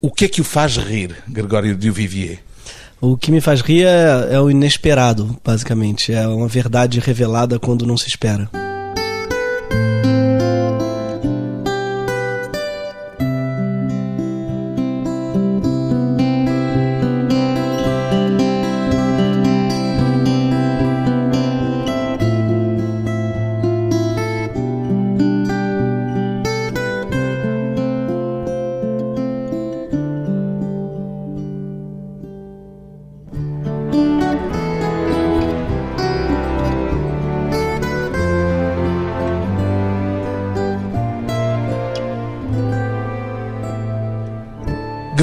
O que é que o faz rir, Gregório Duvivier? O que me faz rir é, é o inesperado, basicamente. É uma verdade revelada quando não se espera.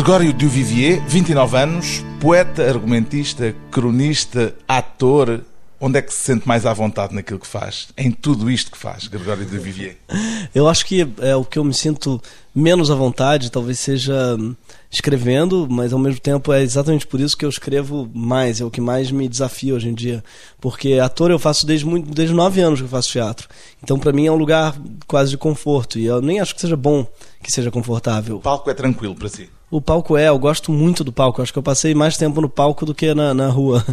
Gregório Duvivier, 29 anos, poeta, argumentista, cronista, ator. Onde é que se sente mais à vontade naquilo que faz? Em tudo isto que faz, Gregório Duvivier? Eu acho que é o que eu me sinto menos à vontade, talvez seja hum, escrevendo, mas ao mesmo tempo é exatamente por isso que eu escrevo mais, é o que mais me desafia hoje em dia. Porque ator eu faço desde muito, desde nove anos que eu faço teatro. Então para mim é um lugar quase de conforto e eu nem acho que seja bom que seja confortável. O palco é tranquilo para si? O palco é, eu gosto muito do palco. Acho que eu passei mais tempo no palco do que na, na rua.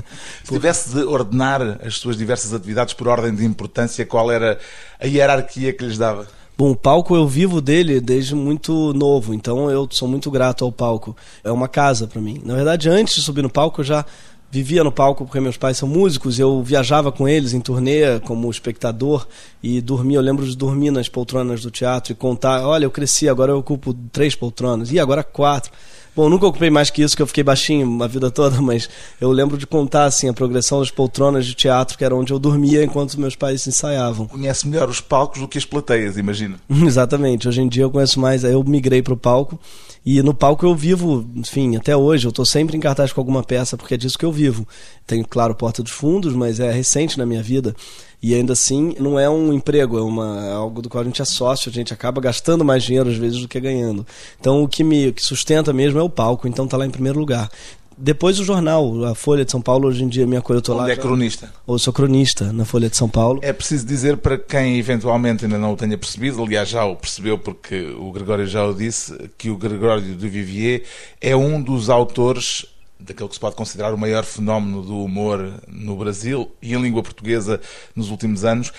Se tivesse de ordenar as suas diversas atividades por ordem de importância, qual era a hierarquia que lhes dava? Bom, o palco eu vivo dele desde muito novo, então eu sou muito grato ao palco. É uma casa para mim. Na verdade, antes de subir no palco, eu já vivia no palco porque meus pais são músicos, eu viajava com eles em turnê como espectador e dormia, eu lembro de dormir nas poltronas do teatro e contar, olha, eu cresci, agora eu ocupo três poltronas, e agora quatro. Bom, nunca ocupei mais que isso, que eu fiquei baixinho a vida toda, mas eu lembro de contar assim a progressão das poltronas de teatro, que era onde eu dormia enquanto meus pais ensaiavam. Conhece melhor os palcos do que as plateias, imagino. Exatamente. Hoje em dia eu conheço mais, eu migrei para o palco e no palco eu vivo, enfim, até hoje. Eu estou sempre em cartaz com alguma peça porque é disso que eu vivo. Tenho, claro, Porta dos Fundos, mas é recente na minha vida. E ainda assim, não é um emprego, é, uma, é algo do qual a gente é sócio, a gente acaba gastando mais dinheiro às vezes do que ganhando. Então o que me o que sustenta mesmo é o palco, então tá lá em primeiro lugar. Depois o jornal, a Folha de São Paulo, hoje em dia minha coisa eu tô Onde lá. é cronista? Ou sou cronista na Folha de São Paulo. É preciso dizer para quem eventualmente ainda não o tenha percebido, aliás já o percebeu porque o Gregório já o disse, que o Gregório de Vivier é um dos autores daquele que se pode considerar o maior fenómeno do humor no Brasil e em língua portuguesa nos últimos anos.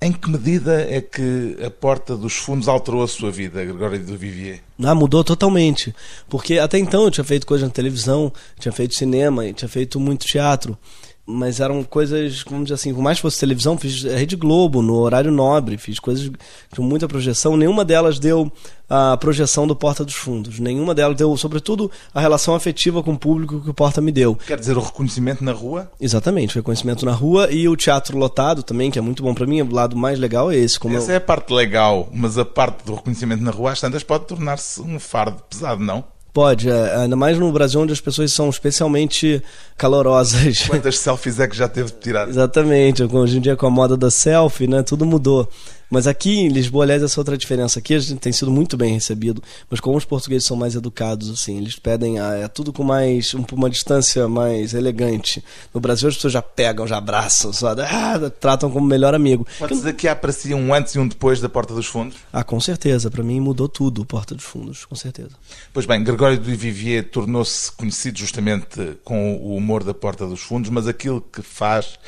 Em que medida é que a porta dos fundos alterou a sua vida, Gregório de Vivier? Ah, mudou totalmente. Porque até então eu tinha feito coisa na televisão, tinha feito cinema, tinha feito muito teatro mas eram coisas, vamos dizer assim, por mais que fosse televisão, fiz Rede Globo, no horário nobre, fiz coisas com muita projeção. Nenhuma delas deu a projeção do Porta dos Fundos. Nenhuma delas deu, sobretudo, a relação afetiva com o público que o Porta me deu. Quer dizer, o reconhecimento na rua? Exatamente, o reconhecimento na rua e o teatro lotado também, que é muito bom para mim. O lado mais legal é esse. Como Essa eu... é a parte legal, mas a parte do reconhecimento na rua, às tantas, pode tornar-se um fardo pesado, não? Pode, é, ainda mais no Brasil onde as pessoas são especialmente calorosas. Quantas selfies é que já teve tirar? Exatamente, hoje em dia com a moda da selfie, né, tudo mudou. Mas aqui em Lisboa, aliás, essa é outra diferença. Aqui a gente tem sido muito bem recebido, mas como os portugueses são mais educados, assim, eles pedem a, é tudo com mais uma distância mais elegante. No Brasil as pessoas já pegam, já abraçam, só, ah, tratam como melhor amigo. Pode dizer que si um antes e um depois da Porta dos Fundos? Ah, com certeza. Para mim mudou tudo, Porta dos Fundos, com certeza. Pois bem, Gregório de Vivier tornou-se conhecido justamente com o humor da Porta dos Fundos, mas aquilo que faz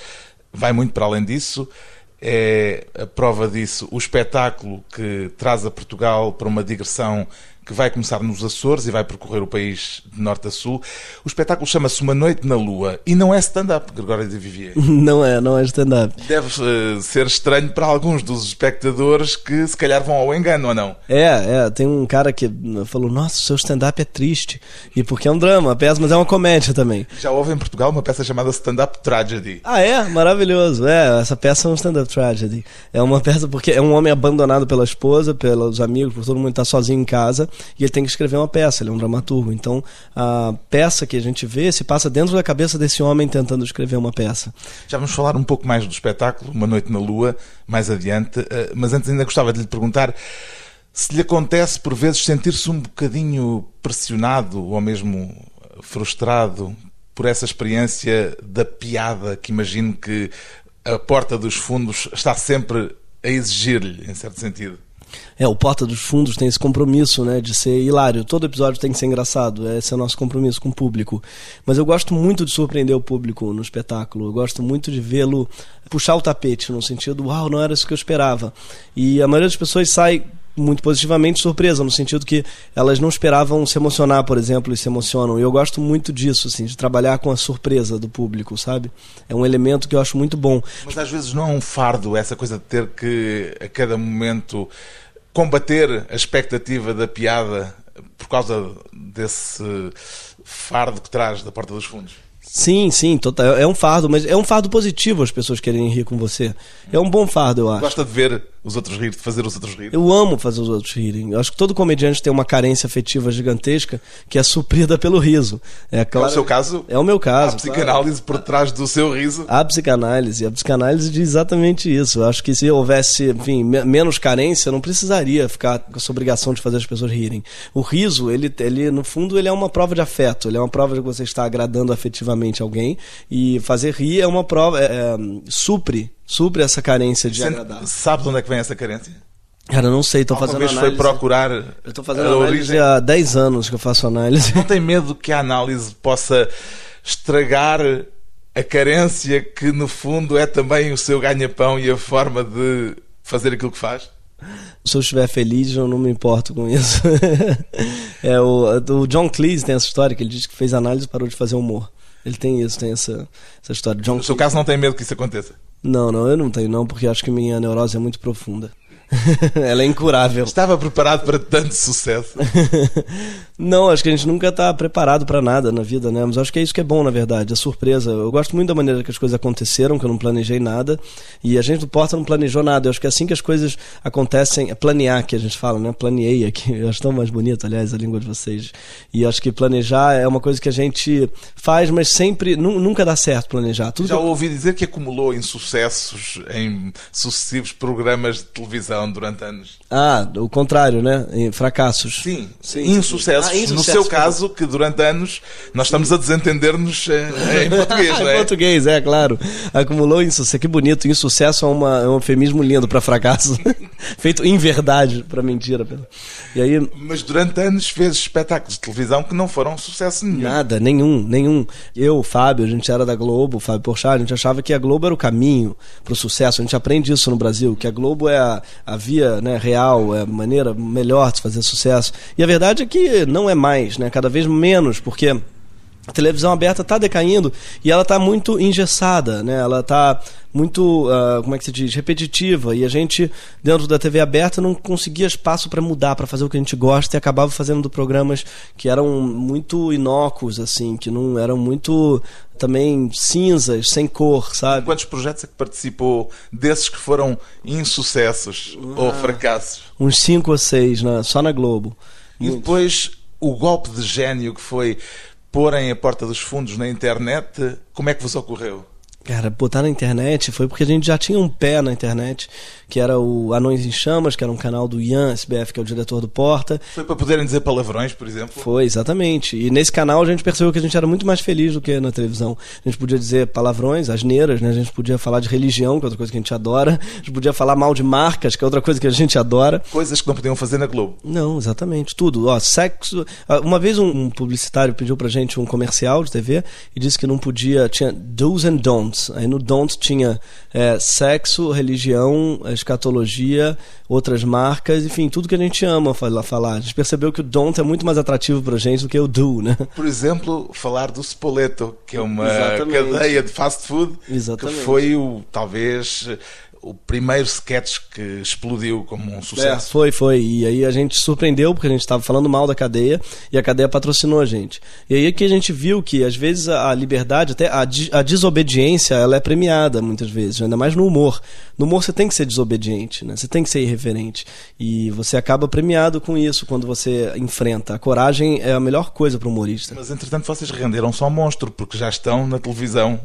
vai muito para além disso é a prova disso o espetáculo que traz a Portugal para uma digressão que vai começar nos Açores e vai percorrer o país de norte a sul. O espetáculo chama-se Uma Noite na Lua e não é stand-up, Gregório de Vivier. Não é, não é stand-up. Deve uh, ser estranho para alguns dos espectadores que se calhar vão ao engano ou não. É, é. Tem um cara que falou: Nossa, o seu stand-up é triste. E porque é um drama, a peça, mas é uma comédia também. Já houve em Portugal uma peça chamada Stand-up Tragedy. Ah, é? Maravilhoso. É, essa peça é um stand-up tragedy. É uma peça porque é um homem abandonado pela esposa, pelos amigos, por todo mundo estar sozinho em casa e ele tem que escrever uma peça, ele é um dramaturgo. Então, a peça que a gente vê se passa dentro da cabeça desse homem tentando escrever uma peça. Já vamos falar um pouco mais do espetáculo, Uma Noite na Lua, mais adiante, eh, mas antes ainda gostava de lhe perguntar se lhe acontece por vezes sentir-se um bocadinho pressionado ou mesmo frustrado por essa experiência da piada que imagino que a porta dos fundos está sempre a exigir-lhe, em certo sentido. É, o Porta dos Fundos tem esse compromisso, né, de ser hilário. Todo episódio tem que ser engraçado. Esse é o nosso compromisso com o público. Mas eu gosto muito de surpreender o público no espetáculo. Eu gosto muito de vê-lo puxar o tapete, no sentido, uau, não era isso que eu esperava. E a maioria das pessoas sai muito positivamente surpresa, no sentido que elas não esperavam se emocionar, por exemplo, e se emocionam. E eu gosto muito disso, assim, de trabalhar com a surpresa do público, sabe? É um elemento que eu acho muito bom. Mas às vezes não é um fardo essa coisa de ter que, a cada momento, combater a expectativa da piada por causa desse fardo que traz da porta dos fundos. Sim, sim, total. É um fardo, mas é um fardo positivo as pessoas quererem rir com você. É um bom fardo, eu acho. Gosta de ver os outros rir, de fazer os outros rir. Eu amo fazer os outros rirem. Eu acho que todo comediante tem uma carência afetiva gigantesca que é suprida pelo riso. É, claro, é o seu caso? É o meu caso. A psicanálise claro. por trás do seu riso? A psicanálise. A psicanálise diz exatamente isso. Eu acho que se houvesse, enfim, menos carência, não precisaria ficar com essa obrigação de fazer as pessoas rirem. O riso, ele, ele no fundo, ele é uma prova de afeto. Ele é uma prova de que você está agradando afetivamente alguém. E fazer rir é uma prova, é, é, supre supre essa carência de Você agradar. Sabe de onde é que vem essa carência? Cara, não sei, estou fazendo vez análise. foi procurar Eu estou fazendo análise origem... há 10 anos que eu faço análise. Não tem medo que a análise possa estragar a carência que no fundo é também o seu ganha-pão e a forma de fazer aquilo que faz? Se eu estiver feliz, eu não me importo com isso. é, o, o John Cleese tem essa história que ele diz que fez análise e parou de fazer humor. Ele tem isso, tem essa, essa história. John no seu caso, não tem medo que isso aconteça? Não, não, eu não tenho não, porque acho que minha neurose é muito profunda. Ela é incurável. Estava preparado para tanto sucesso? não, acho que a gente nunca está preparado para nada na vida, né? Mas acho que é isso que é bom, na verdade, a surpresa. Eu gosto muito da maneira que as coisas aconteceram, que eu não planejei nada. E a gente do Porta não planejou nada. Eu acho que é assim que as coisas acontecem, é planear que a gente fala, né? Planeei aqui. Eu acho tão mais bonito, aliás, a língua de vocês. E acho que planejar é uma coisa que a gente faz, mas sempre, nunca dá certo planejar. Tudo Já ouvi dizer que acumulou insucessos em sucessivos programas de televisão durante anos. Ah, o contrário, né? Em fracassos. Sim, sim. Ah, no seu caso, que durante anos nós estamos a desentender-nos eh, em português, é? em português, é, claro. Acumulou insucesso. Que bonito. Insucesso é, uma, é um eufemismo lindo para fracasso. Feito em verdade para mentira. E aí... Mas durante anos fez espetáculos de televisão que não foram sucesso nenhum. Nada, nenhum, nenhum. Eu, Fábio, a gente era da Globo, Fábio Porchat, a gente achava que a Globo era o caminho para o sucesso. A gente aprende isso no Brasil, que a Globo é a, a via né, real, é a maneira melhor de fazer sucesso. E a verdade é que não é mais, né, cada vez menos, porque a televisão aberta está decaindo e ela está muito engessada, né? Ela está muito, uh, como é que se diz, repetitiva e a gente dentro da TV aberta não conseguia espaço para mudar, para fazer o que a gente gosta e acabava fazendo programas que eram muito inócuos assim, que não eram muito também cinzas, sem cor, sabe? Quantos projetos é que participou desses que foram insucessos ah, ou fracassos? Uns cinco ou seis, né? só na Globo. E depois o golpe de gênio que foi porem a porta dos fundos na internet, como é que vos ocorreu? Cara, botar na internet foi porque a gente já tinha um pé na internet, que era o Anões em Chamas, que era um canal do Ian SBF, que é o diretor do Porta. Foi para poderem dizer palavrões, por exemplo? Foi, exatamente. E nesse canal a gente percebeu que a gente era muito mais feliz do que na televisão. A gente podia dizer palavrões, asneiras, né? A gente podia falar de religião, que é outra coisa que a gente adora. A gente podia falar mal de marcas, que é outra coisa que a gente adora. Coisas que não podiam fazer na Globo. Não, exatamente. Tudo. Ó, sexo. Uma vez um publicitário pediu pra gente um comercial de TV e disse que não podia. Tinha do's and don'ts Aí no Don't tinha é, sexo, religião, escatologia, outras marcas, enfim, tudo que a gente ama falar. A gente percebeu que o Don't é muito mais atrativo pra gente do que o Do, né? Por exemplo, falar do Spoleto, que é uma Exatamente. cadeia de fast food, Exatamente. que foi o, talvez o primeiro sketch que explodiu como um sucesso. É, foi, foi. E aí a gente surpreendeu porque a gente estava falando mal da cadeia e a cadeia patrocinou a gente. E aí é que a gente viu que às vezes a liberdade, até a, a desobediência, ela é premiada muitas vezes, ainda mais no humor. No humor você tem que ser desobediente, né? Você tem que ser irreverente. E você acaba premiado com isso quando você enfrenta. A coragem é a melhor coisa para o humorista. Mas entretanto vocês renderam só monstro porque já estão na televisão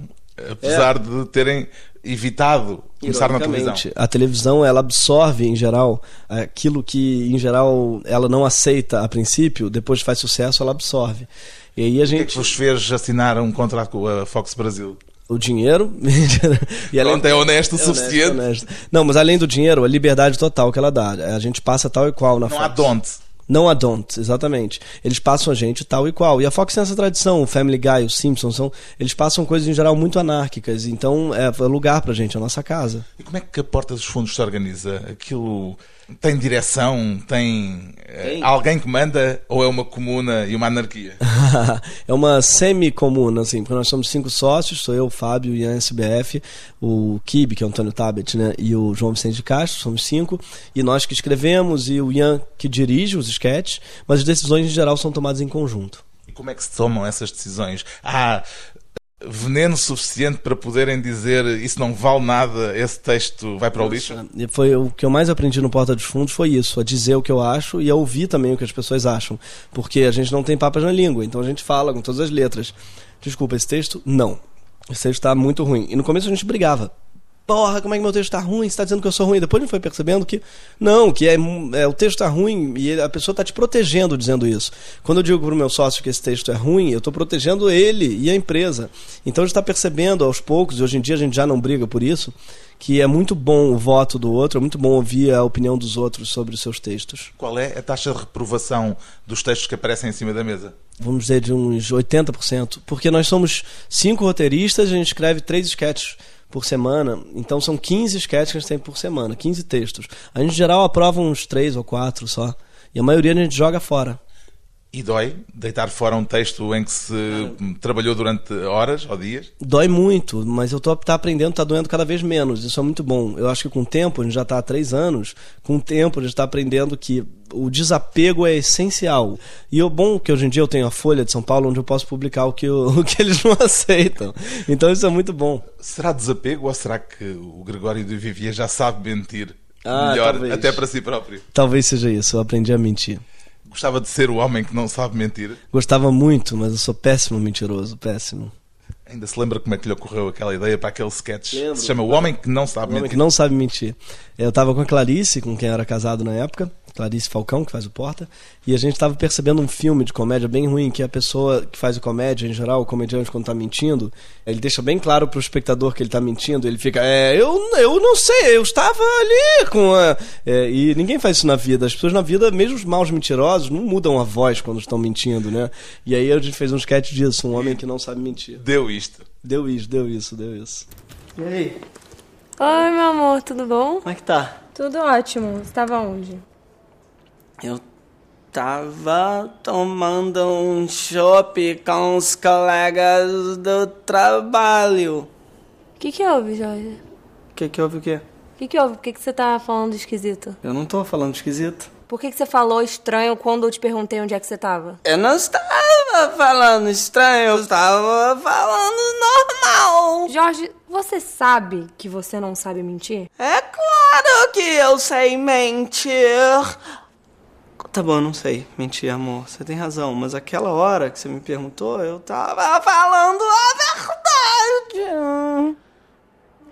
apesar é. de terem evitado começar na televisão. A televisão ela absorve em geral aquilo que em geral ela não aceita a princípio, depois faz sucesso ela absorve. E aí a gente. O que é que vos fez assinar um contrato com a Fox Brasil? o dinheiro. e além, Pronto, é honesto o é suficiente. Honesto, honesto. Não, mas além do dinheiro, a liberdade total que ela dá. A gente passa tal e qual na Não Fox. há don't. Não a don't, exatamente. Eles passam a gente tal e qual. E a Fox tem essa tradição, o Family Guy, os Simpsons, são, eles passam coisas em geral muito anárquicas. Então é, é lugar pra gente, é a nossa casa. E como é que a Porta dos Fundos se organiza? Aquilo tem direção? Tem, eh, tem. alguém que manda? Ou é uma comuna e uma anarquia? é uma semi-comuna, assim, porque nós somos cinco sócios, sou eu, o Fábio, o Ian SBF, o Kibe, que é o Antônio Tabet, né, e o João Vicente de Castro, somos cinco, e nós que escrevemos, e o Ian que dirige os sketches, mas as decisões em geral são tomadas em conjunto. E como é que se tomam essas decisões? Ah, veneno suficiente para poderem dizer isso não vale nada, esse texto vai para o lixo? Foi o que eu mais aprendi no Porta dos Fundos foi isso, a dizer o que eu acho e a ouvir também o que as pessoas acham, porque a gente não tem papas na língua, então a gente fala com todas as letras. Desculpa, esse texto não. Esse texto está muito ruim. E no começo a gente brigava porra, como é que meu texto tá ruim? Você tá dizendo que eu sou ruim. Depois gente foi percebendo que não, que é, é o texto tá ruim e a pessoa tá te protegendo dizendo isso. Quando eu digo pro meu sócio que esse texto é ruim, eu estou protegendo ele e a empresa. Então a gente está percebendo aos poucos, e hoje em dia a gente já não briga por isso, que é muito bom o voto do outro, é muito bom ouvir a opinião dos outros sobre os seus textos. Qual é a taxa de reprovação dos textos que aparecem em cima da mesa? Vamos dizer de uns 80%, porque nós somos cinco roteiristas, a gente escreve três sketches por semana. Então são 15 sketches que a gente tem por semana, 15 textos. A gente, em geral, aprova uns 3 ou 4 só. E a maioria a gente joga fora. E dói deitar fora um texto em que se trabalhou durante horas ou dias? Dói muito, mas eu estou tá aprendendo, está doendo cada vez menos. Isso é muito bom. Eu acho que com o tempo, a gente já está há três anos, com o tempo a gente está aprendendo que o desapego é essencial. E o bom é que hoje em dia eu tenho a Folha de São Paulo, onde eu posso publicar o que, eu, o que eles não aceitam. Então isso é muito bom. Será desapego ou será que o Gregório de Vivier já sabe mentir? Ah, melhor, talvez. até para si próprio. Talvez seja isso, eu aprendi a mentir. Gostava de ser o homem que não sabe mentir? Gostava muito, mas eu sou péssimo mentiroso, péssimo. Ainda se lembra como é que lhe ocorreu aquela ideia para aquele sketch? Lembro. Se chama O Homem que Não Sabe o Mentir. Homem que Não Sabe Mentir. Eu estava com a Clarice, com quem era casado na época, Clarice Falcão, que faz o Porta, e a gente estava percebendo um filme de comédia bem ruim, que a pessoa que faz o comédia, em geral, o comediante, quando está mentindo, ele deixa bem claro para o espectador que ele está mentindo, ele fica, é, eu, eu não sei, eu estava ali com a... É, e ninguém faz isso na vida, as pessoas na vida, mesmo os maus mentirosos, não mudam a voz quando estão mentindo, né? E aí a gente fez um sketch disso, um homem que não sabe mentir. Deu isto. Deu isso, deu isso, deu isso. E aí? Oi, meu amor, tudo bom? Como é que tá? Tudo ótimo. Você estava onde? Eu tava tomando um chopp com os colegas do trabalho. O que que houve, Jorge? O que que houve o quê? O que que houve? Por que que você tá falando esquisito? Eu não tô falando esquisito. Por que que você falou estranho quando eu te perguntei onde é que você tava? Eu não estava falando estranho, eu estava falando normal. Jorge, você sabe que você não sabe mentir? É claro que eu sei mentir. Tá bom, não sei. Mentir, amor. Você tem razão. Mas aquela hora que você me perguntou, eu tava falando a verdade.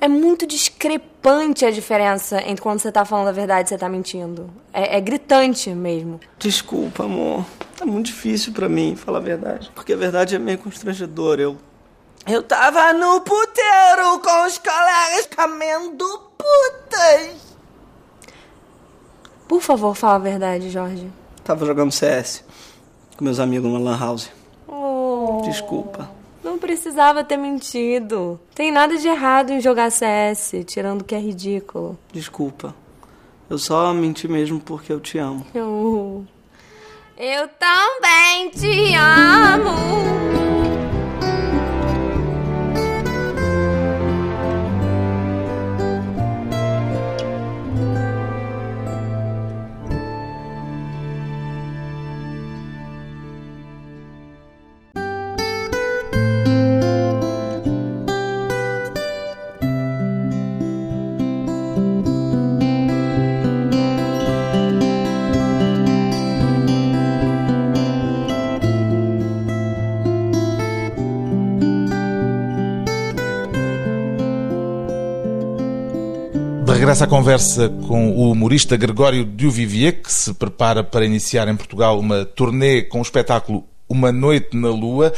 É muito discrepante a diferença entre quando você tá falando a verdade e você tá mentindo. É, é gritante mesmo. Desculpa, amor. Tá muito difícil para mim falar a verdade. Porque a verdade é meio constrangedora. Eu. Eu tava no puteiro com os colegas comendo putas. Por favor, fala a verdade, Jorge. Tava jogando CS com meus amigos numa lan house. Oh, Desculpa. Não precisava ter mentido. Tem nada de errado em jogar CS, tirando que é ridículo. Desculpa. Eu só menti mesmo porque eu te amo. Eu, eu também te amo. Regressa à conversa com o humorista Gregório Duvivier, que se prepara para iniciar em Portugal uma turnê com o espetáculo Uma Noite na Lua.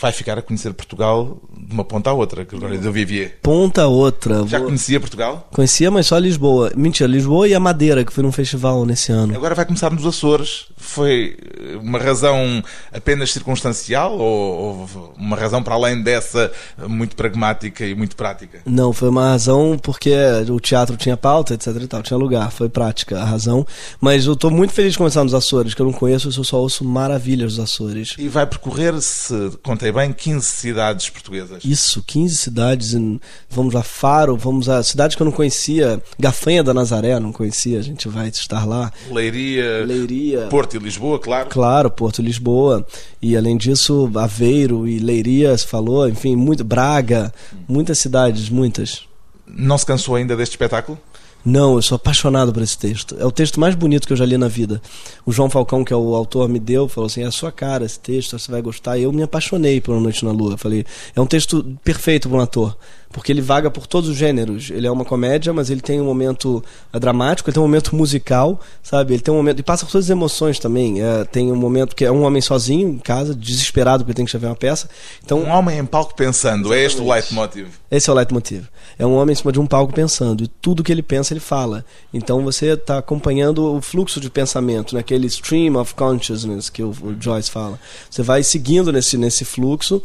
vai ficar a conhecer Portugal de uma ponta à outra, Gregório de Vivier. Ponta a outra. Já Vou- conhecia Portugal? Conhecia, mas só Lisboa. Mentira, Lisboa e a Madeira, que fui num festival nesse ano. Agora vai começar nos Açores. Foi eh, uma razão apenas circunstancial ou, ou uma razão para além dessa eh, muito pragmática e muito prática? Não, foi uma razão porque o teatro tinha pauta, etc e tal, tinha lugar, foi prática a razão. Mas eu tô muito feliz de começar nos Açores, que eu não conheço, eu só ouço maravilhas dos Açores. E vai percorrer, se contei bem, 15 cidades portuguesas. Isso, 15 cidades, em- vamos a Faro, vamos a cidades que eu não conhecia, Gafanha da Nazaré, não conhecia, a gente vai estar lá. Leiria, Leiria. Porto e Lisboa, claro. Claro, Porto Lisboa. E além disso, Aveiro e Leiria, se falou, enfim, muito, Braga, muitas cidades, muitas. Não se cansou ainda deste espetáculo? Não, eu sou apaixonado por esse texto. É o texto mais bonito que eu já li na vida. O João Falcão, que é o autor, me deu, falou assim: é a sua cara esse texto, você vai gostar. E eu me apaixonei por Uma Noite na Lua. Falei: é um texto perfeito para um ator. Porque ele vaga por todos os gêneros. Ele é uma comédia, mas ele tem um momento eh, dramático, ele tem um momento musical, sabe? Ele tem um momento. E passa por todas as emoções também. É, tem um momento que é um homem sozinho em casa, desesperado porque tem que escrever uma peça. Então, Um homem em palco pensando, é este o leitmotiv. esse é o leitmotiv. É um homem em cima de um palco pensando, e tudo que ele pensa, ele fala. Então você está acompanhando o fluxo de pensamento, naquele stream of consciousness que o, o Joyce fala. Você vai seguindo nesse, nesse fluxo,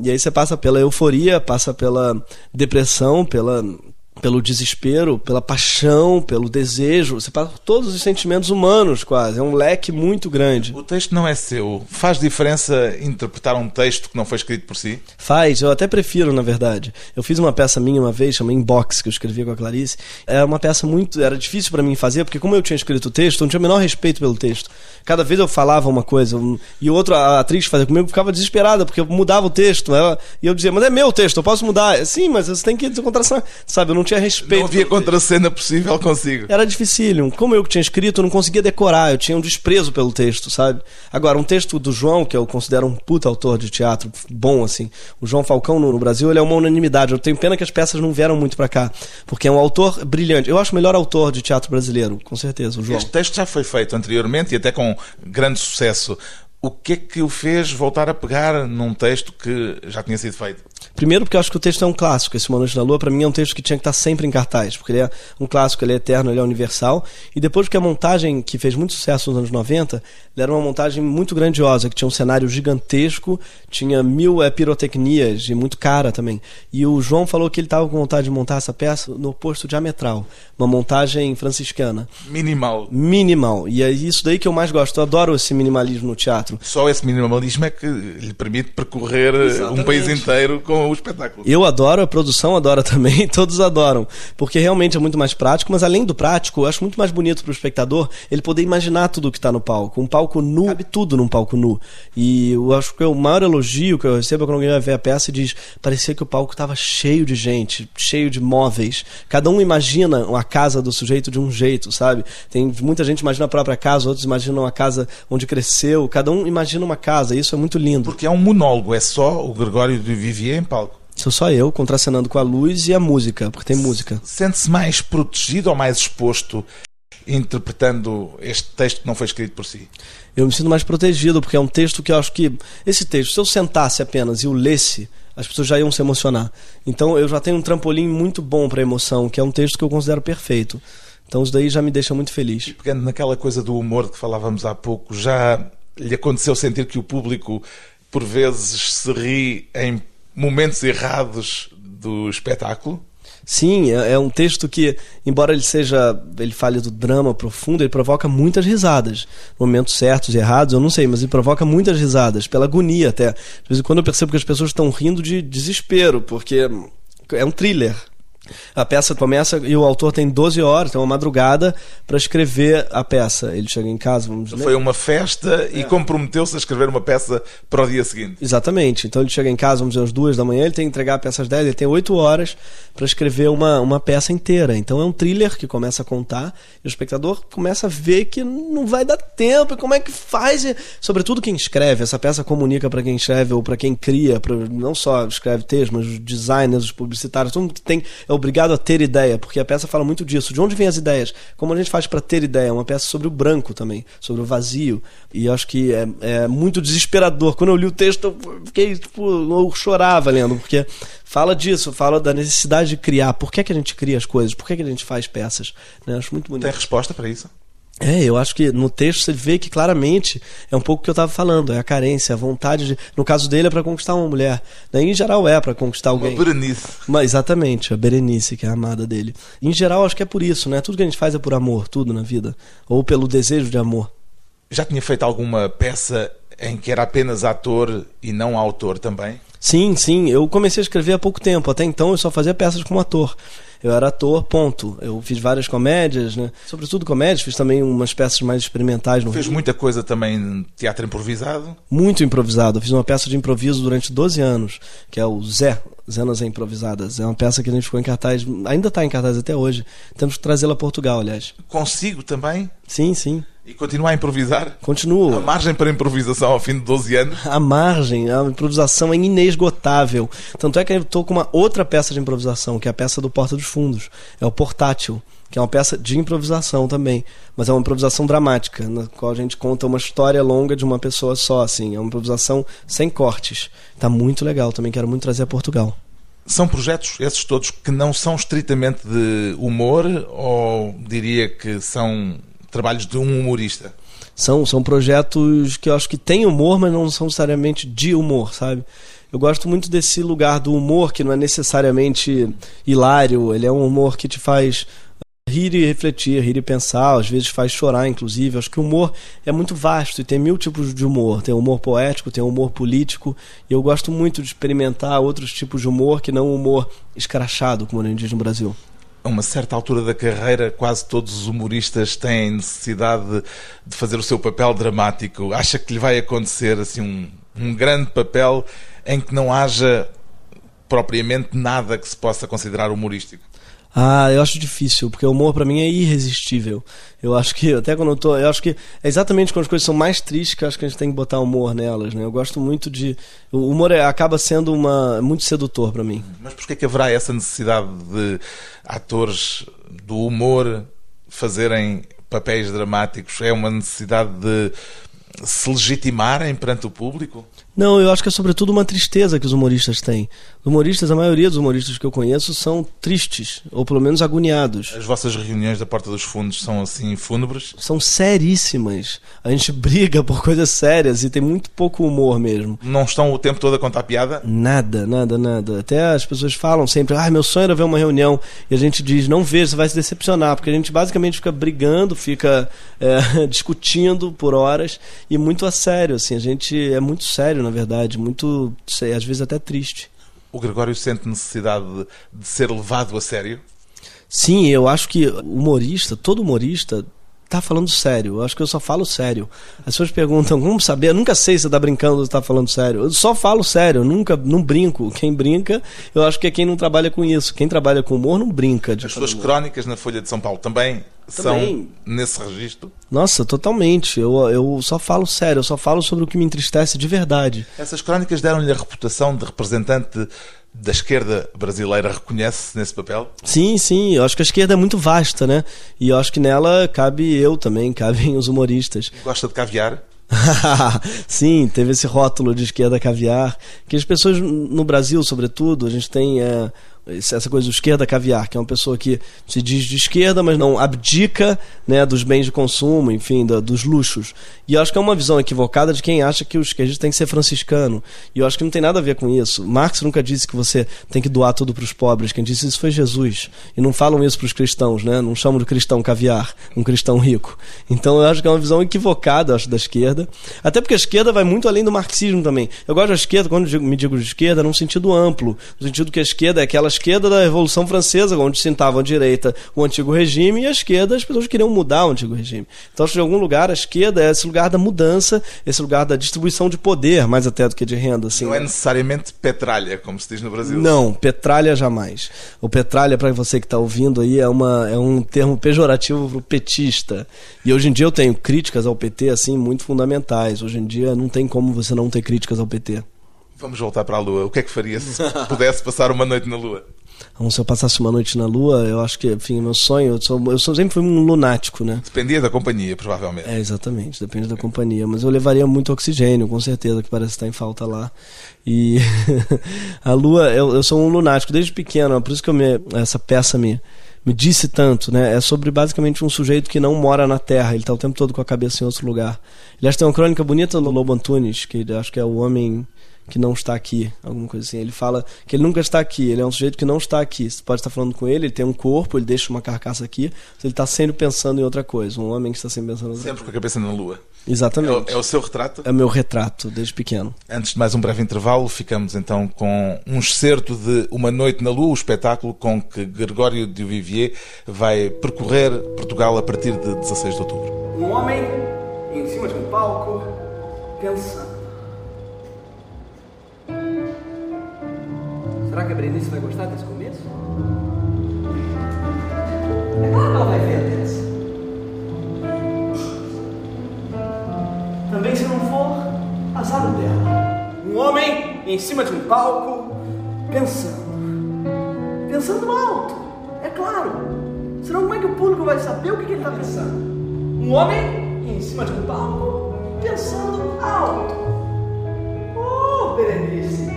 e aí você passa pela euforia, passa pela depressão, pela, pelo desespero, pela paixão, pelo desejo. Você passa por todos os sentimentos humanos, quase. É um leque muito grande. O texto não é seu. Faz diferença interpretar um texto que não foi escrito por si? Faz, eu até prefiro, na verdade. Eu fiz uma peça minha uma vez, chamada Inbox, que eu escrevi com a Clarice. Era uma peça muito. Era difícil pra mim fazer, porque como eu tinha escrito o texto, eu não tinha o menor respeito pelo texto. Cada vez eu falava uma coisa, e outra a atriz fazia comigo ficava desesperada, porque eu mudava o texto. Ela, e eu dizia, mas é meu texto, eu posso mudar. Sim, mas você tem que contração. Sabe, eu não tinha respeito. Não havia contracena possível consigo. Era dificílimo. Como eu que tinha escrito, eu não conseguia decorar, eu tinha um desprezo pelo texto, sabe? Agora, um texto do João, que eu considero um puta autor de teatro bom, assim. O João Falcão no, no Brasil, ele é uma unanimidade. Eu tenho pena que as peças não vieram muito pra cá, porque é um autor brilhante. Eu acho o melhor autor de teatro brasileiro, com certeza, o João. Este texto já foi feito anteriormente e até com grande sucesso. O que é que o fez voltar a pegar num texto que já tinha sido feito? Primeiro porque eu acho que o texto é um clássico. Esse Uma Noite na Lua, para mim, é um texto que tinha que estar sempre em cartaz, porque ele é um clássico, ele é eterno, ele é universal. E depois porque a montagem que fez muito sucesso nos anos 90, ele era uma montagem muito grandiosa, que tinha um cenário gigantesco, tinha mil eh, pirotecnias e muito cara também. E o João falou que ele estava com vontade de montar essa peça no oposto diametral, uma montagem franciscana, Minimal. minimal. E é isso daí que eu mais gosto. Eu adoro esse minimalismo no teatro. Só esse minimalismo é que lhe permite percorrer eh, um Exatamente. país inteiro com o espetáculo. Eu adoro, a produção adora também, todos adoram. Porque realmente é muito mais prático, mas além do prático, eu acho muito mais bonito pro espectador ele poder imaginar tudo o que tá no palco. Um palco nu, cabe tudo num palco nu. E eu acho que o maior elogio que eu recebo é quando alguém vai ver a peça e diz: parecia que o palco tava cheio de gente, cheio de móveis. Cada um imagina a casa do sujeito de um jeito, sabe? Tem muita gente imagina a própria casa, outros imaginam a casa onde cresceu. Cada um imagina uma casa, e isso é muito lindo. Porque é um monólogo, é só o Gregório de Vivier em palco. Sou só eu, contracenando com a luz e a música, porque tem música. Sente-se mais protegido ou mais exposto interpretando este texto que não foi escrito por si? Eu me sinto mais protegido, porque é um texto que eu acho que. Esse texto, se eu sentasse apenas e o lesse, as pessoas já iam se emocionar. Então eu já tenho um trampolim muito bom para emoção, que é um texto que eu considero perfeito. Então isso daí já me deixa muito feliz. Pegando naquela coisa do humor que falávamos há pouco, já lhe aconteceu sentir que o público, por vezes, se ri em momentos errados do espetáculo? Sim, é, é um texto que, embora ele seja, ele fale do drama profundo, ele provoca muitas risadas. Momentos certos e errados, eu não sei, mas ele provoca muitas risadas, pela agonia até. De vez em quando eu percebo que as pessoas estão rindo de desespero, porque é um thriller. A peça começa e o autor tem 12 horas, tem uma madrugada para escrever a peça. Ele chega em casa, vamos dizer. Foi uma festa É. e comprometeu-se a escrever uma peça para o dia seguinte. Exatamente. Então ele chega em casa, vamos dizer, às duas da manhã, ele tem que entregar a peça às 10, ele tem oito horas para escrever uma, uma peça inteira. Então é um thriller que começa a contar e o espectador começa a ver que não vai dar tempo. E como é que faz? E, sobretudo quem escreve. Essa peça comunica para quem escreve ou para quem cria, pra, não só escreve texto, mas os designers, os publicitários, todo mundo que tem. É obrigado a ter ideia, porque a peça fala muito disso. De onde vêm as ideias? Como a gente faz para ter ideia? É uma peça sobre o branco também, sobre o vazio. E acho que é, é muito desesperador. Quando eu li o texto, eu fiquei, tipo, eu chorava lendo, porque fala disso, fala da necessidade de criar. Por que, é que a gente cria as coisas? Por que, é que a gente faz peças? Né? Acho muito bonito. Tem resposta para isso? É, eu acho que no texto você vê que claramente é um pouco o que eu estava falando, é a carência, a vontade de. No caso dele é para conquistar uma mulher. Né? Em geral é para conquistar alguém. Uma Berenice. Mas, exatamente, a Berenice, que é a amada dele. Em geral, acho que é por isso, né? Tudo que a gente faz é por amor, tudo na vida. Ou pelo desejo de amor. Já tinha feito alguma peça em que era apenas ator e não autor também? Sim, sim. Eu comecei a escrever há pouco tempo. Até então eu só fazia peças como ator. Eu era ator, ponto. Eu fiz várias comédias, né? Sobretudo comédias, fiz também umas peças mais experimentais no Fez Rio. muita coisa também teatro improvisado? Muito improvisado. Eu fiz uma peça de improviso durante 12 anos, que é o Zé, Zenas Improvisadas. É uma peça que a gente ficou em cartaz, ainda está em cartaz até hoje. Temos que trazê-la a Portugal, aliás. Consigo também? Sim, sim. E continuar a improvisar? Continuo. A margem para improvisação ao fim de 12 anos? A margem, a improvisação é inesgotável. Tanto é que eu estou com uma outra peça de improvisação, que é a peça do Porta dos Fundos. É o Portátil, que é uma peça de improvisação também. Mas é uma improvisação dramática, na qual a gente conta uma história longa de uma pessoa só, assim. É uma improvisação sem cortes. Tá muito legal, também quero muito trazer a Portugal. São projetos, esses todos, que não são estritamente de humor, ou diria que são trabalhos de um humorista? São, são projetos que eu acho que têm humor, mas não são necessariamente de humor, sabe? Eu gosto muito desse lugar do humor que não é necessariamente hilário, ele é um humor que te faz rir e refletir, rir e pensar, às vezes faz chorar, inclusive. Acho que o humor é muito vasto e tem mil tipos de humor. Tem humor poético, tem humor político, e eu gosto muito de experimentar outros tipos de humor que não o humor escrachado, como a gente diz no Brasil a uma certa altura da carreira, quase todos os humoristas têm necessidade de, de fazer o seu papel dramático. Acha que lhe vai acontecer assim um, um grande papel em que não haja propriamente nada que se possa considerar humorístico? Ah, eu acho difícil, porque o humor para mim é irresistível. Eu acho que, até quando eu tô. Eu acho que é exatamente quando as coisas são mais tristes que acho que a gente tem que botar humor nelas, né? Eu gosto muito de. O humor é, acaba sendo uma, muito sedutor para mim. Mas por que haverá essa necessidade de atores do humor fazerem papéis dramáticos? É uma necessidade de se legitimarem perante o público? Não, eu acho que é sobretudo uma tristeza que os humoristas têm. Humoristas, a maioria dos humoristas que eu conheço são tristes, ou pelo menos agoniados. As vossas reuniões da Porta dos Fundos são assim fúnebres? São seríssimas. A gente briga por coisas sérias e tem muito pouco humor mesmo. Não estão o tempo todo a contar piada? Nada, nada, nada. Até as pessoas falam sempre, ah, meu sonho era ver uma reunião. E a gente diz, não veja, você vai se decepcionar, porque a gente basicamente fica brigando, fica é, discutindo por horas e muito a sério, assim. A gente é muito sério, na verdade, muito, sei, às vezes até triste. O Gregório sente necessidade de, de ser levado a sério? Sim, eu acho que humorista, todo humorista tá falando sério. Eu acho que eu só falo sério. As pessoas perguntam, como saber? Eu nunca sei se você tá brincando ou se tá falando sério. Eu só falo sério, eu nunca não brinco. Quem brinca, eu acho que é quem não trabalha com isso. Quem trabalha com humor não brinca. As suas crónicas na Folha de São Paulo também, também, são nesse registro? Nossa, totalmente. Eu, eu só falo sério, eu só falo sobre o que me entristece de verdade. Essas crónicas deram-lhe a reputação de representante da esquerda brasileira reconhece nesse papel? Sim, sim. Eu acho que a esquerda é muito vasta, né? E eu acho que nela cabe eu também, cabem os humoristas. Gosta de caviar? sim, teve esse rótulo de esquerda caviar, que as pessoas no Brasil, sobretudo, a gente tem é, essa coisa do esquerda caviar, que é uma pessoa que se diz de esquerda, mas não abdica né, dos bens de consumo, enfim, da, dos luxos. E eu acho que é uma visão equivocada de quem acha que o esquerdista tem que ser franciscano. E eu acho que não tem nada a ver com isso. Marx nunca disse que você tem que doar tudo para os pobres. Quem disse isso foi Jesus. E não falam isso para os cristãos, né? Não chamam de cristão caviar, um cristão rico. Então eu acho que é uma visão equivocada, acho, da esquerda. Até porque a esquerda vai muito além do marxismo também. Eu gosto da esquerda, quando me digo de esquerda, num sentido amplo. No sentido que a esquerda é aquelas esquerda da Revolução Francesa, onde sentavam a direita o antigo regime e a esquerda as pessoas queriam mudar o antigo regime. Então, acho que em algum lugar a esquerda é esse lugar da mudança, esse lugar da distribuição de poder, mais até do que de renda. Assim, Não é necessariamente petralha, como se diz no Brasil. Não, petralha jamais. O petralha, para você que está ouvindo aí, é, uma, é um termo pejorativo para o petista. E hoje em dia eu tenho críticas ao PT assim muito fundamentais. Hoje em dia não tem como você não ter críticas ao PT. Vamos voltar para a Lua. O que é que faria se pudesse passar uma noite na Lua? Então, se eu passasse uma noite na Lua, eu acho que, enfim, meu sonho, eu, sou, eu sou, sempre fui um lunático, né? Dependia da companhia, provavelmente. É, exatamente, depende da companhia. Mas eu levaria muito oxigênio, com certeza, que parece estar em falta lá. E a Lua, eu, eu sou um lunático desde pequeno, é por isso que me, essa peça me, me disse tanto, né? É sobre basicamente um sujeito que não mora na Terra, ele está o tempo todo com a cabeça em outro lugar. Aliás, tem uma crônica bonita do Lobo Antunes, que acho que é o homem que não está aqui, alguma coisa assim. Ele fala que ele nunca está aqui, ele é um sujeito que não está aqui. Você pode estar falando com ele, ele tem um corpo, ele deixa uma carcaça aqui, ele está sempre pensando em outra coisa. Um homem que está sempre pensando em outra Sempre com a cabeça na lua. Exatamente. É o, é o seu retrato? É o meu retrato, desde pequeno. Antes de mais um breve intervalo, ficamos então com um excerto de Uma Noite na Lua, o espetáculo com que Gregório de Vivier vai percorrer Portugal a partir de 16 de outubro. Um homem em cima de um palco, pensando. Será que a Berenice vai gostar desse começo? É claro que ela vai ver dessa. Também se não for, azar dela. Um homem em cima de um palco, pensando. Pensando alto, é claro. Senão como é que o público vai saber o que, que ele está pensando? Um homem em cima de um palco, pensando alto. Oh, Berenice,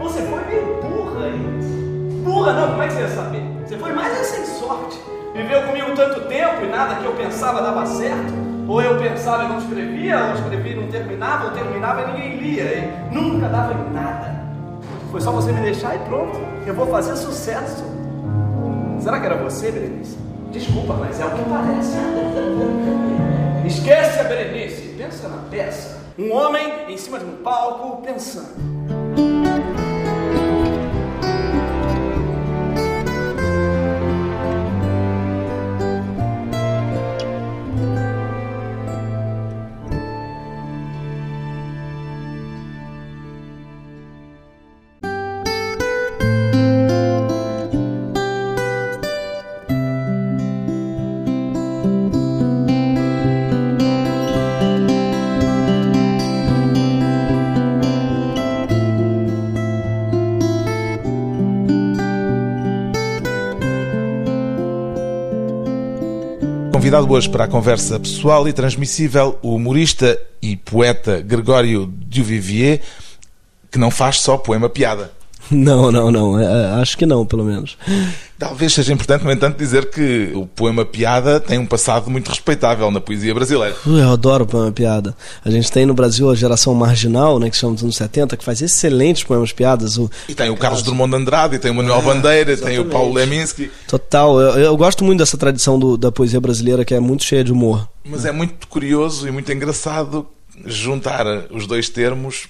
você foi meio burra, hein? Burra não, como é que você ia saber? Você foi mais é sem sorte. Viveu comigo tanto tempo e nada que eu pensava dava certo. Ou eu pensava e não escrevia, ou escrevia e não terminava, ou terminava e ninguém lia. E nunca dava em nada. Foi só você me deixar e pronto. Eu vou fazer sucesso. Será que era você, Berenice? Desculpa, mas é o que parece. Esquece a Berenice, pensa na peça. Um homem em cima de um palco pensando. Convidado hoje para a conversa pessoal e transmissível, o humorista e poeta Gregório Duvivier, que não faz só poema piada. Não, não, não. É, acho que não, pelo menos. Talvez seja importante, no entanto, dizer que o poema piada tem um passado muito respeitável na poesia brasileira. Eu adoro o poema piada. A gente tem no Brasil a geração marginal, né, que chama dos anos 70, que faz excelentes poemas piadas. O... E tem o Carlos Drummond de Andrade, e tem o Manuel é, Bandeira, exatamente. tem o Paulo Leminski. Total. Eu, eu gosto muito dessa tradição do, da poesia brasileira, que é muito cheia de humor. Mas é muito curioso e muito engraçado juntar os dois termos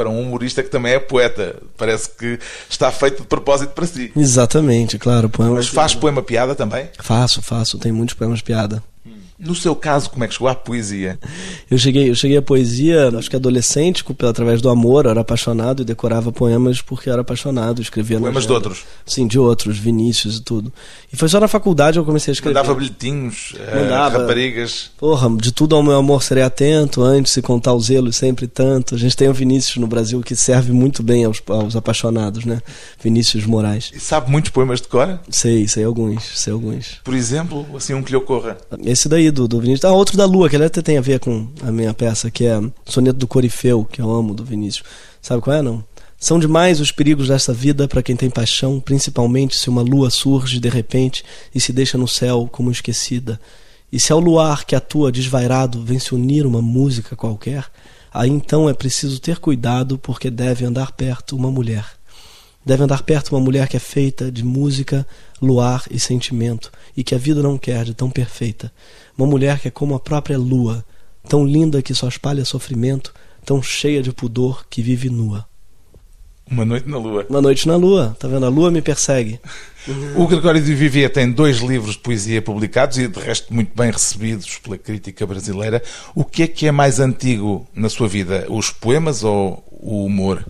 para um humorista que também é poeta. Parece que está feito de propósito para si. Exatamente, claro. Poema Mas faz poema piada também? Faço, faço. Tenho muitos poemas piada. No seu caso, como é que chegou à poesia? Eu cheguei, eu cheguei à poesia, acho que adolescente, através do amor, eu era apaixonado e decorava poemas porque era apaixonado, escrevia Poemas de outros? Sim, de outros, Vinícius e tudo. E foi só na faculdade que eu comecei a escrever. Mandava bilhetinhos, eh, Mandava. raparigas. Porra, de tudo ao meu amor serei atento, antes de contar o zelo sempre tanto. A gente tem o Vinícius no Brasil que serve muito bem aos, aos apaixonados, né? Vinícius Moraes. E sabe muitos poemas de cor? Sei, sei alguns, sei alguns. Por exemplo, assim um que lhe ocorra. Esse daí do, do Vinícius. Ah, outro da Lua, que até tem a ver com a minha peça, que é Soneto do Corifeu, que eu amo, do Vinícius. Sabe qual é, não? São demais os perigos desta vida para quem tem paixão, principalmente se uma lua surge de repente e se deixa no céu como esquecida. E se ao luar que atua desvairado vem se unir uma música qualquer, aí então é preciso ter cuidado porque deve andar perto uma mulher. Deve andar perto uma mulher que é feita de música, luar e sentimento, e que a vida não quer de tão perfeita. Uma mulher que é como a própria lua, tão linda que só espalha sofrimento, tão cheia de pudor que vive nua. Uma noite na lua. Uma noite na lua, tá vendo? A lua me persegue. O Gregório de Vivier tem dois livros de poesia publicados e, de resto, muito bem recebidos pela crítica brasileira. O que é que é mais antigo na sua vida, os poemas ou o humor?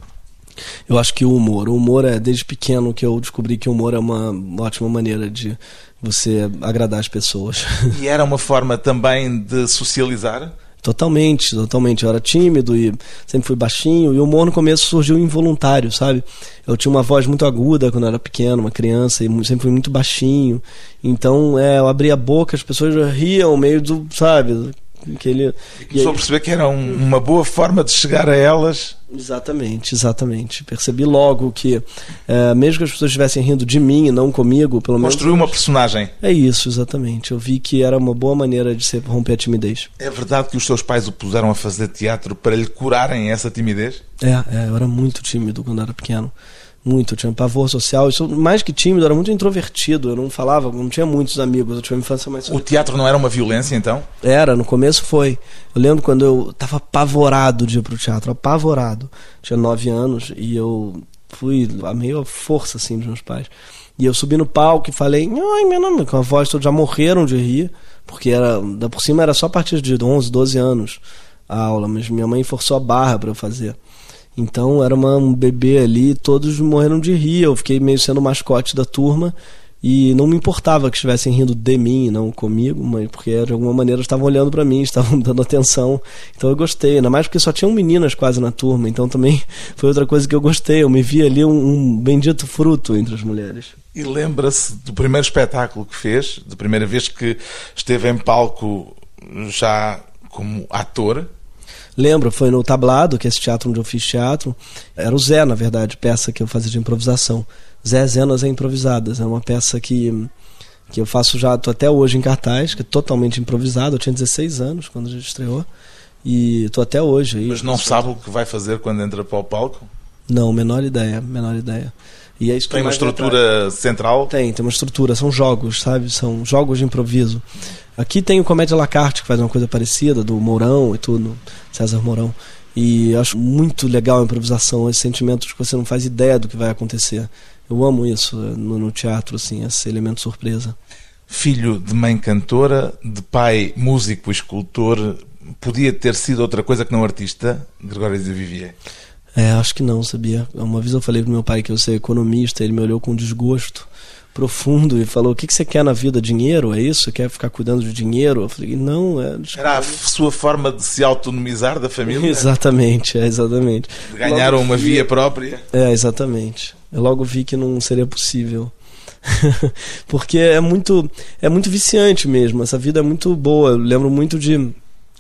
Eu acho que o humor. O humor é desde pequeno que eu descobri que o humor é uma ótima maneira de você agradar as pessoas. E era uma forma também de socializar? Totalmente, totalmente. Eu era tímido e sempre fui baixinho. E o humor no começo surgiu involuntário, sabe? Eu tinha uma voz muito aguda quando eu era pequeno, uma criança, e sempre fui muito baixinho. Então, é, eu abria a boca, as pessoas riam meio do, sabe? Que ele, e começou a perceber que era um, uma boa forma de chegar a elas. Exatamente, exatamente. Percebi logo que, é, mesmo que as pessoas estivessem rindo de mim e não comigo, pelo menos. Construiu uma personagem. É isso, exatamente. Eu vi que era uma boa maneira de se romper a timidez. É verdade que os seus pais o puseram a fazer teatro para lhe curarem essa timidez? É, é eu era muito tímido quando era pequeno. Muito, eu tinha pavor social. Eu sou mais que tímido, era muito introvertido. Eu não falava, não tinha muitos amigos. Eu tinha uma infância mais. O teatro não era uma violência, então? Era, no começo foi. Eu lembro quando eu estava apavorado de ir pro teatro, apavorado. Tinha nove anos e eu fui a meio força, assim, dos meus pais. E eu subi no palco e falei, ai, meu nome, com a voz todos já morreram de rir, porque era, da por cima era só a partir de 11, 12 anos a aula, mas minha mãe forçou a barra para eu fazer. Então era uma, um bebê ali, todos morreram de rir. Eu fiquei meio sendo mascote da turma e não me importava que estivessem rindo de mim, não comigo, mas porque de alguma maneira estavam olhando para mim, estavam dando atenção. Então eu gostei, ainda mais porque só tinham meninas quase na turma, então também foi outra coisa que eu gostei. Eu me vi ali um, um bendito fruto entre as mulheres. E lembra-se do primeiro espetáculo que fez, da primeira vez que esteve em palco já como ator? Lembro, foi no Tablado, que é esse teatro onde eu fiz teatro. Era o Zé, na verdade, peça que eu fazia de improvisação. Zé Zenas é Improvisadas. É uma peça que, que eu faço já, tô até hoje em cartaz, que é totalmente improvisado. Eu tinha 16 anos quando a gente estreou. E tô até hoje aí. Mas não sabe o que vai fazer quando entra para o palco? Não, menor ideia, menor ideia. E é isso tem uma estrutura central? Tem, tem uma estrutura. São jogos, sabe? São jogos de improviso. Aqui tem o Comédia Lacarte, que faz uma coisa parecida, do Mourão e tudo, César Mourão. E acho muito legal a improvisação, esse sentimento de que você não faz ideia do que vai acontecer. Eu amo isso no, no teatro, assim, esse elemento surpresa. Filho de mãe cantora, de pai músico, escultor, podia ter sido outra coisa que não artista, Gregório de Vivier? É, acho que não, sabia. Uma vez eu falei pro meu pai que eu sou economista, ele me olhou com desgosto profundo e falou: O que, que você quer na vida? Dinheiro? É isso? Quer ficar cuidando de dinheiro? Eu falei: Não, é. Era a sua forma de se autonomizar da família? exatamente, é exatamente. Ganharam uma vi... via própria? É, exatamente. Eu logo vi que não seria possível. Porque é muito, é muito viciante mesmo. Essa vida é muito boa. Eu lembro muito de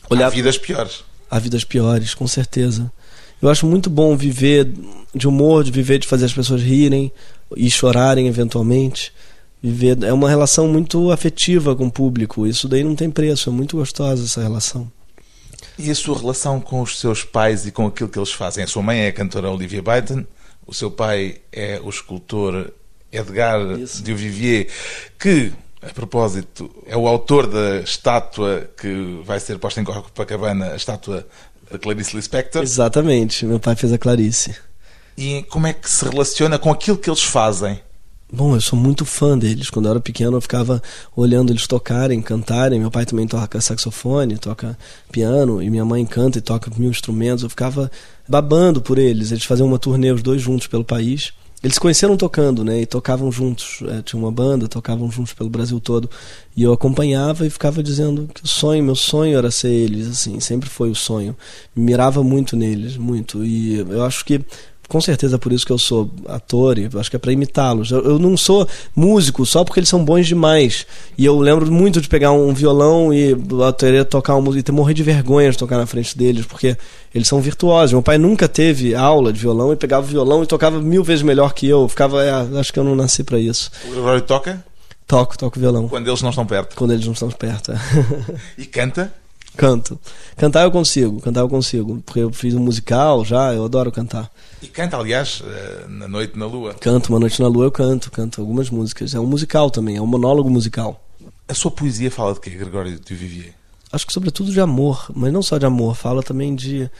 olhar. Há vidas piores. Há vidas piores, com certeza. Eu acho muito bom viver de humor, de viver de fazer as pessoas rirem e chorarem eventualmente. Viver é uma relação muito afetiva com o público. Isso daí não tem preço, é muito gostosa essa relação. E a sua relação com os seus pais e com aquilo que eles fazem? A sua mãe é a cantora Olivia Biden, o seu pai é o escultor Edgar Isso. de Vivier, que, a propósito, é o autor da estátua que vai ser posta em Copacabana, a estátua a Clarice Lispector. Exatamente, meu pai fez a Clarice. E como é que se relaciona com aquilo que eles fazem? Bom, eu sou muito fã deles. Quando eu era pequeno, eu ficava olhando eles tocarem, cantarem. Meu pai também toca saxofone, toca piano, e minha mãe canta e toca mil instrumentos. Eu ficava babando por eles. Eles faziam uma turnê, os dois juntos, pelo país. Eles conheceram tocando, né? E tocavam juntos. É, tinha uma banda, tocavam juntos pelo Brasil todo. E eu acompanhava e ficava dizendo que o sonho, meu sonho era ser eles, assim, sempre foi o sonho. Mirava muito neles, muito. E eu acho que com certeza por isso que eu sou ator e acho que é para imitá-los. Eu, eu, não sou músico só porque eles são bons demais. E eu lembro muito de pegar um violão e querer tocar uma música e ter morrer de vergonha de tocar na frente deles, porque eles são virtuosos. Meu pai nunca teve aula de violão e pegava o violão e tocava mil vezes melhor que eu. Ficava, é, acho que eu não nasci para isso. O Gregório toca? Toco, toco violão. Quando eles não estão perto? Quando eles não estão perto. É. e canta? Canto. Cantar eu consigo, cantar eu consigo. Porque eu fiz um musical já, eu adoro cantar. E canta, aliás, eh, na Noite na Lua. Canto, Uma Noite na Lua eu canto, canto algumas músicas. É um musical também, é um monólogo musical. A sua poesia fala de quê, Gregório de Vivier? Acho que sobretudo de amor, mas não só de amor, fala também de.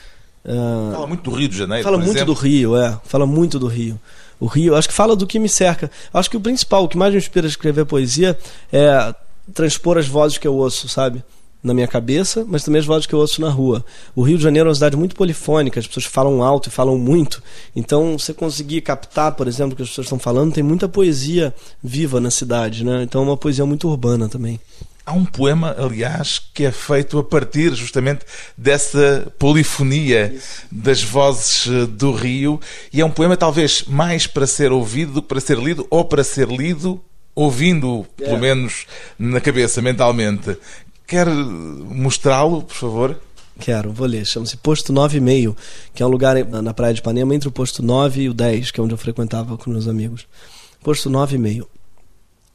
Uh... Fala muito do Rio de Janeiro. Fala muito exemplo. do Rio, é. Fala muito do Rio. O Rio, acho que fala do que me cerca. Acho que o principal, o que mais me inspira a escrever poesia é transpor as vozes que eu ouço, sabe? Na minha cabeça, mas também as vozes que eu ouço na rua. O Rio de Janeiro é uma cidade muito polifônica, as pessoas falam alto e falam muito. Então, você conseguir captar, por exemplo, o que as pessoas estão falando, tem muita poesia viva na cidade, né? Então, é uma poesia muito urbana também. Há um poema, aliás, que é feito a partir justamente dessa polifonia Isso. das vozes eh, do Rio, e é um poema talvez mais para ser ouvido do que para ser lido, ou para ser lido ouvindo, pelo é. menos na cabeça, mentalmente. Quer mostrá-lo, por favor? Quero, vou ler. Chama-se Posto 9,5, que é um lugar na praia de Ipanema entre o posto 9 e o 10, que é onde eu frequentava com meus amigos. Posto 9,5.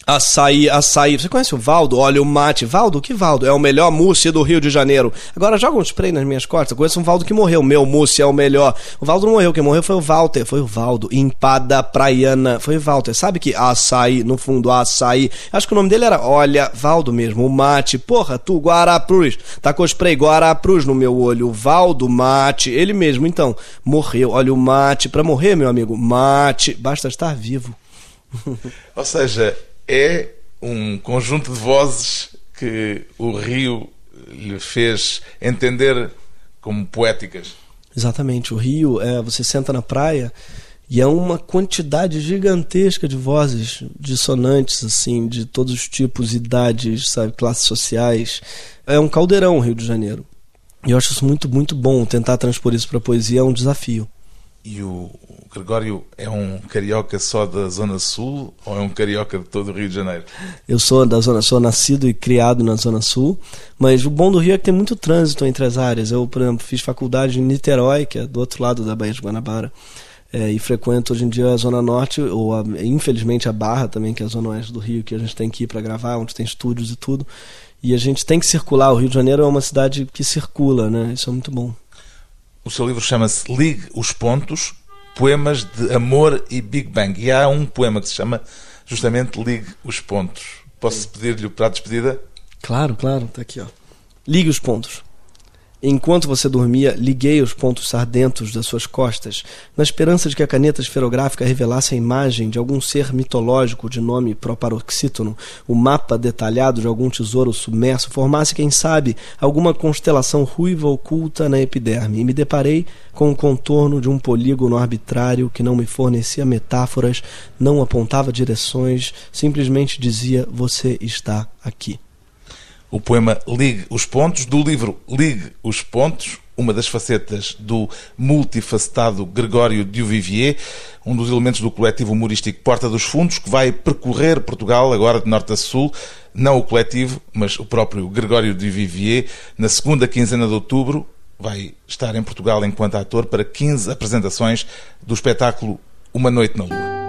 Açaí, açaí. Você conhece o Valdo? Olha o mate. Valdo? Que Valdo? É o melhor mousse do Rio de Janeiro. Agora joga um spray nas minhas costas. Eu conheço um Valdo que morreu. Meu mousse é o melhor. O Valdo não morreu. Quem morreu foi o Walter. Foi o Valdo. Empada Praiana. Foi o Walter. Sabe que açaí, no fundo, açaí. Acho que o nome dele era, olha, Valdo mesmo. O mate. Porra, tu, Guarapruz. Tá com spray Guarapruz no meu olho. O Valdo, mate. Ele mesmo, então, morreu. Olha o mate. Pra morrer, meu amigo, mate. Basta estar vivo. Ou seja, é um conjunto de vozes que o Rio lhe fez entender como poéticas. Exatamente. O Rio, é, você senta na praia e é uma quantidade gigantesca de vozes dissonantes, assim, de todos os tipos, idades, sabe, classes sociais. É um caldeirão o Rio de Janeiro. E eu acho isso muito, muito bom. Tentar transpor isso para a poesia é um desafio. E o Gregório é um carioca só da Zona Sul ou é um carioca de todo o Rio de Janeiro? Eu sou da Zona Sul, nascido e criado na Zona Sul, mas o bom do Rio é que tem muito trânsito entre as áreas. Eu, por exemplo, fiz faculdade em Niterói, que é do outro lado da Baía de Guanabara, é, e frequento hoje em dia a Zona Norte, ou a, infelizmente a Barra também, que é a Zona Oeste do Rio, que a gente tem que ir para gravar, onde tem estúdios e tudo. E a gente tem que circular. O Rio de Janeiro é uma cidade que circula, né? Isso é muito bom. O seu livro chama-se Ligue os Pontos, Poemas de Amor e Big Bang. E há um poema que se chama justamente Ligue os Pontos. Posso pedir-lhe para a despedida? Claro, claro, está aqui. Ó. Ligue os pontos. Enquanto você dormia, liguei os pontos sardentos das suas costas, na esperança de que a caneta esferográfica revelasse a imagem de algum ser mitológico de nome proparoxítono, o mapa detalhado de algum tesouro submerso, formasse, quem sabe, alguma constelação ruiva oculta na epiderme, e me deparei com o contorno de um polígono arbitrário que não me fornecia metáforas, não apontava direções, simplesmente dizia: Você está aqui o poema Ligue os Pontos, do livro Ligue os Pontos, uma das facetas do multifacetado Gregório Duvivier, um dos elementos do coletivo humorístico Porta dos Fundos, que vai percorrer Portugal agora de norte a sul, não o coletivo, mas o próprio Gregório Duvivier, na segunda quinzena de outubro, vai estar em Portugal enquanto ator para 15 apresentações do espetáculo Uma Noite na Lua.